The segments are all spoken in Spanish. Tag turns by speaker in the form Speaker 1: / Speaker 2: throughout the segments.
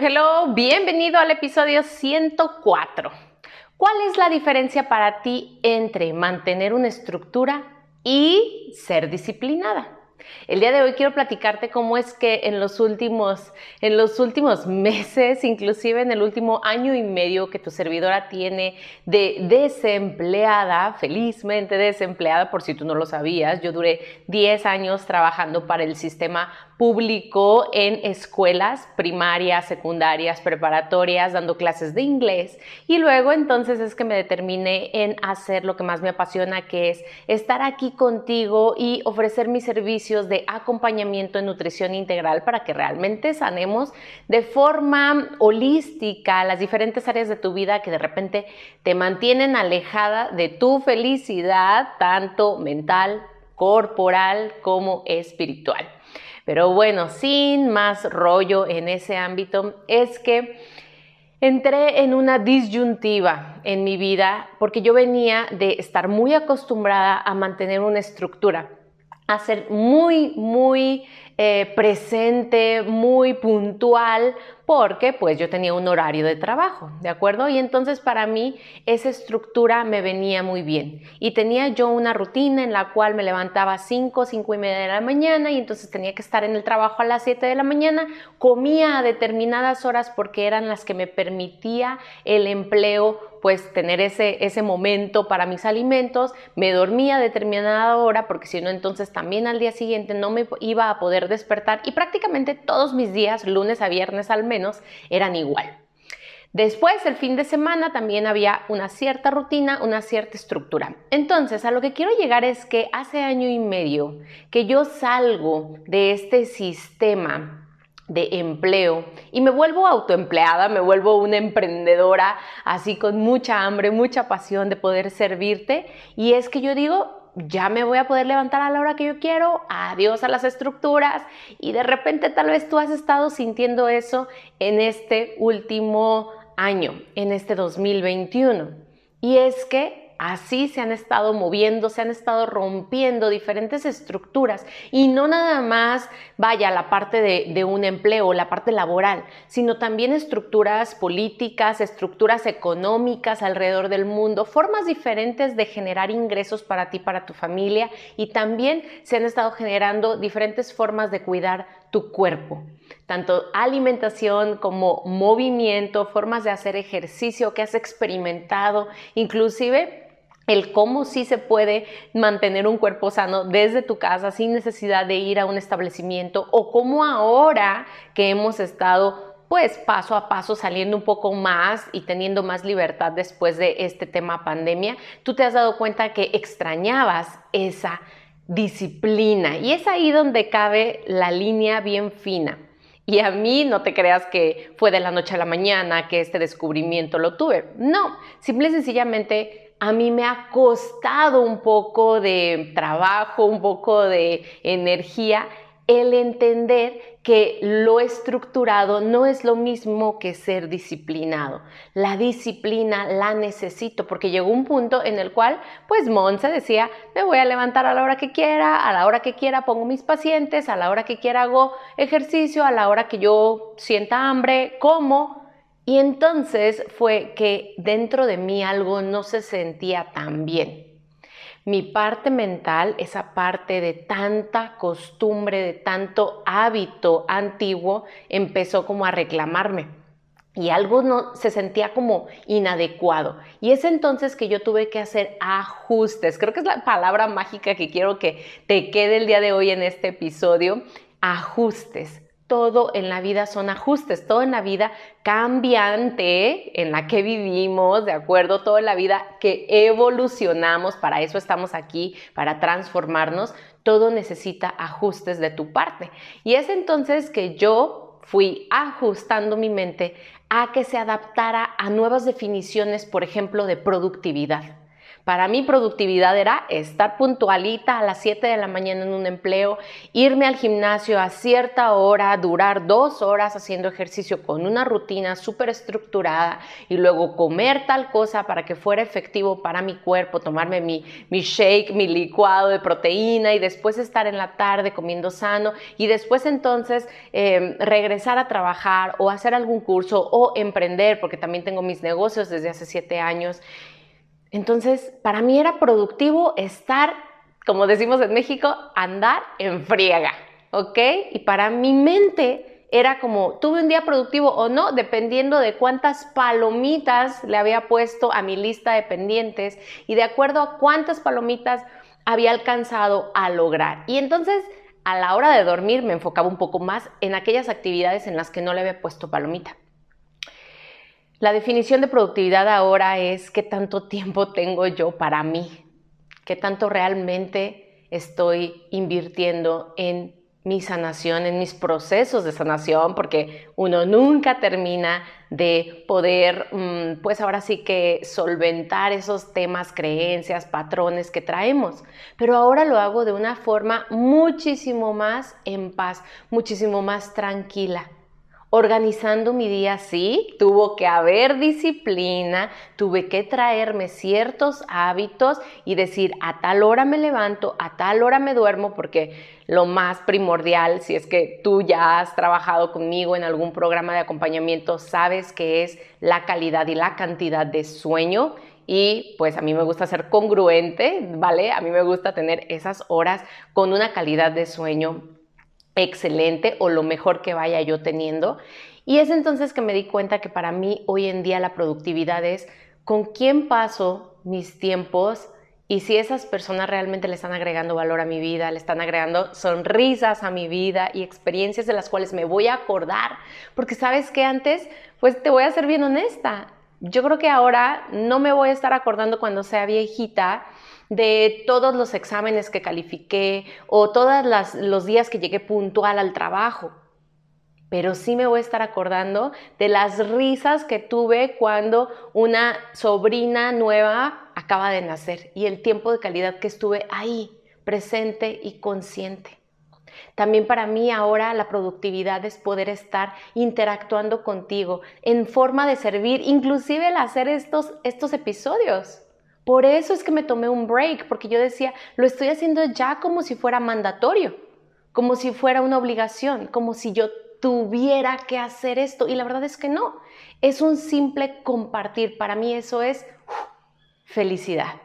Speaker 1: Hello, bienvenido al episodio 104. ¿Cuál es la diferencia para ti entre mantener una estructura y ser disciplinada? El día de hoy quiero platicarte cómo es que en los últimos, en los últimos meses, inclusive en el último año y medio que tu servidora tiene de desempleada, felizmente desempleada, por si tú no lo sabías, yo duré 10 años trabajando para el sistema público en escuelas primarias, secundarias, preparatorias, dando clases de inglés. Y luego entonces es que me determiné en hacer lo que más me apasiona, que es estar aquí contigo y ofrecer mis de acompañamiento en nutrición integral para que realmente sanemos de forma holística las diferentes áreas de tu vida que de repente te mantienen alejada de tu felicidad, tanto mental, corporal como espiritual. Pero bueno, sin más rollo en ese ámbito, es que entré en una disyuntiva en mi vida porque yo venía de estar muy acostumbrada a mantener una estructura, a ser muy, muy eh, presente, muy puntual, porque pues yo tenía un horario de trabajo, ¿de acuerdo? Y entonces para mí esa estructura me venía muy bien. Y tenía yo una rutina en la cual me levantaba a 5, 5 y media de la mañana y entonces tenía que estar en el trabajo a las 7 de la mañana, comía a determinadas horas porque eran las que me permitía el empleo pues tener ese, ese momento para mis alimentos, me dormía a determinada hora porque si no entonces también al día siguiente no me iba a poder despertar y prácticamente todos mis días, lunes a viernes al mes, eran igual. Después, el fin de semana, también había una cierta rutina, una cierta estructura. Entonces, a lo que quiero llegar es que hace año y medio que yo salgo de este sistema de empleo y me vuelvo autoempleada, me vuelvo una emprendedora así con mucha hambre, mucha pasión de poder servirte y es que yo digo, ya me voy a poder levantar a la hora que yo quiero, adiós a las estructuras y de repente tal vez tú has estado sintiendo eso en este último año, en este 2021. Y es que Así se han estado moviendo, se han estado rompiendo diferentes estructuras. Y no nada más vaya la parte de, un empleo, la parte laboral, sino también estructuras políticas, estructuras económicas alrededor del mundo, formas diferentes de generar ingresos para ti, para tu familia. Y también se han estado generando diferentes formas de cuidar tu cuerpo, tanto alimentación como movimiento, formas de hacer ejercicio que has experimentado, inclusive el cómo sí se puede mantener un cuerpo sano desde tu casa sin necesidad de ir a un establecimiento o cómo ahora que hemos estado pues paso a paso saliendo un poco más y teniendo más libertad después de este tema pandemia, tú te has dado cuenta que extrañabas esa disciplina y es ahí donde cabe la línea bien fina. Y a mí no te creas que fue de la noche a la mañana que este descubrimiento lo tuve. No, simple y sencillamente a mí me ha costado un poco de trabajo, un poco de energía el entender que lo estructurado no es lo mismo que ser disciplinado. La disciplina la necesito porque llegó un punto en el cual, pues Monse decía, me voy a levantar a la hora que quiera, a la hora que quiera pongo mis pacientes, a la hora que quiera hago ejercicio, a la hora que yo sienta hambre, como, y entonces fue que dentro de mí algo no se sentía tan bien. Mi parte mental, esa parte de tanta costumbre, de tanto hábito antiguo, empezó como a reclamarme y algo no se sentía como inadecuado. Y es entonces que yo tuve que hacer ajustes. Creo que es la palabra mágica que quiero que te quede el día de hoy en este episodio. Ajustes todo en la vida son ajustes, todo en la vida cambiante en la que vivimos, ¿de acuerdo? Todo en la vida que evolucionamos, para eso estamos aquí, para transformarnos, todo necesita ajustes de tu parte. Y es entonces que yo fui ajustando mi mente a que se adaptara a nuevas definiciones, por ejemplo, de productividad. Para mí productividad era estar puntualita a las 7 de la mañana en un empleo, irme al gimnasio a cierta hora, durar dos horas haciendo ejercicio con una rutina súper estructurada y luego comer tal cosa para que fuera efectivo para mi cuerpo, tomarme mi, mi shake, mi licuado de proteína y después estar en la tarde comiendo sano y después entonces em, regresar a trabajar o hacer algún curso o emprender, porque también tengo mis negocios desde hace siete años. Entonces, para mí era productivo estar, como decimos en México, andar en friega, ¿ok? Y para mi mente era como, tuve un día productivo o no, dependiendo de cuántas palomitas le había puesto a mi lista de pendientes y de acuerdo a cuántas palomitas había alcanzado a lograr. Y entonces, a la hora de dormir, me enfocaba un poco más en aquellas actividades en las que no le había puesto palomita. La definición de productividad ahora es qué tanto tiempo tengo yo para mí, qué tanto realmente estoy invirtiendo en mi sanación, en mis procesos de sanación, porque uno nunca termina de poder, mm, pues ahora sí que solventar esos temas, creencias, patrones que traemos. Pero ahora lo hago de una forma muchísimo más en paz, muchísimo más tranquila organizando mi día sí, tuvo que haber disciplina, tuve que traerme ciertos hábitos y decir a tal hora me levanto, a tal hora me duermo, porque lo más primordial, si es que tú ya has trabajado conmigo en algún programa de acompañamiento, sabes que es la calidad y la cantidad de sueño. Y pues a mí me gusta ser congruente, ¿vale? A mí me gusta tener esas horas con una calidad de sueño excelente o lo mejor que vaya yo teniendo. Y es entonces que me di cuenta que para mí hoy en día la productividad es con quién paso mis tiempos y si esas personas realmente le están agregando valor a mi vida, le están agregando sonrisas a mi vida y experiencias de las cuales me voy a acordar. Porque sabes que antes, pues te voy a ser bien honesta. Yo creo que ahora no me voy a estar acordando cuando sea viejita de todos los exámenes que califiqué o todos los días que llegué puntual al trabajo. Pero sí me voy a estar acordando de las risas que tuve cuando una sobrina nueva acaba de nacer y el tiempo de calidad que estuve ahí, presente y consciente. También para mí ahora la productividad es poder estar interactuando contigo en forma de servir, inclusive el hacer estos, estos episodios. Por eso es que me tomé un break, porque yo decía, lo estoy haciendo ya como si fuera mandatorio, como si fuera una obligación, como si yo tuviera que hacer esto. Y la verdad es que no, es un simple compartir. Para mí eso es felicidad.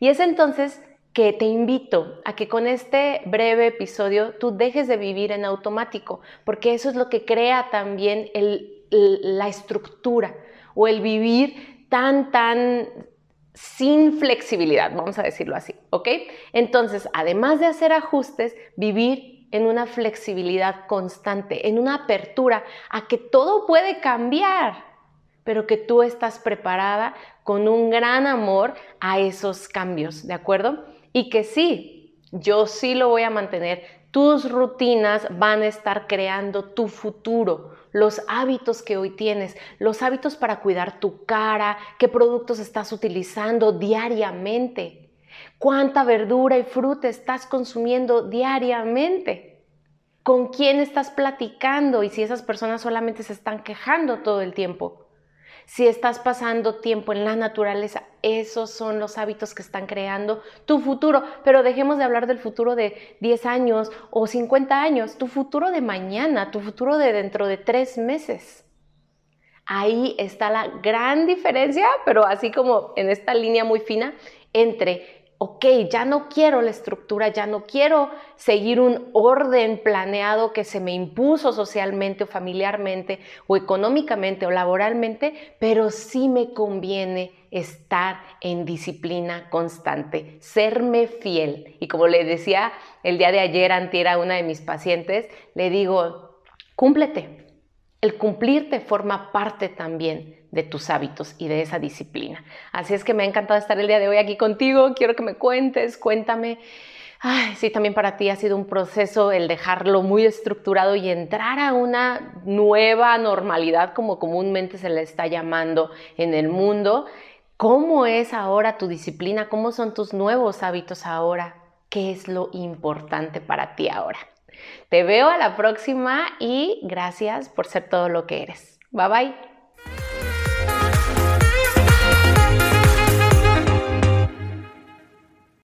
Speaker 1: Y es entonces que te invito a que con este breve episodio tú dejes de vivir en automático, porque eso es lo que crea también la estructura o el vivir tan, tan sin flexibilidad, vamos a decirlo así, ¿ok? Entonces, además de hacer ajustes, vivir en una flexibilidad constante, en una apertura a que todo puede cambiar, pero que tú estás preparada con un gran amor a esos cambios, ¿de acuerdo? Y que sí, yo sí lo voy a mantener, tus rutinas van a estar creando tu futuro, los hábitos que hoy tienes, los hábitos para cuidar tu cara, qué productos estás utilizando diariamente, cuánta verdura y fruta estás consumiendo diariamente, con quién estás platicando y si esas personas solamente se están quejando todo el tiempo si estás pasando tiempo en la naturaleza, esos son los hábitos que están creando tu futuro. Pero dejemos de hablar del futuro de 10 años o 50 años, tu futuro de mañana, tu futuro de dentro de tres meses. Ahí está la gran diferencia, pero así como en esta línea muy fina, entre ok, ya no quiero la estructura, ya no quiero seguir un orden planeado que se me impuso socialmente o familiarmente o económicamente o laboralmente, pero sí me conviene estar en disciplina constante, serme fiel. Y como le decía el día de ayer antier a una de mis pacientes, le digo, cúmplete. El cumplirte forma parte también de tus hábitos y de esa disciplina. Así es que me ha encantado estar el día de hoy aquí contigo. Quiero que me cuentes, cuéntame Ay, sí, también para ti ha sido un proceso el dejarlo muy estructurado y entrar a una nueva normalidad, como comúnmente se le está llamando en el mundo. ¿Cómo es ahora tu disciplina? ¿Cómo son tus nuevos hábitos ahora? ¿Qué es lo importante para ti ahora? Te veo a la próxima y gracias por ser todo lo que eres. Bye bye.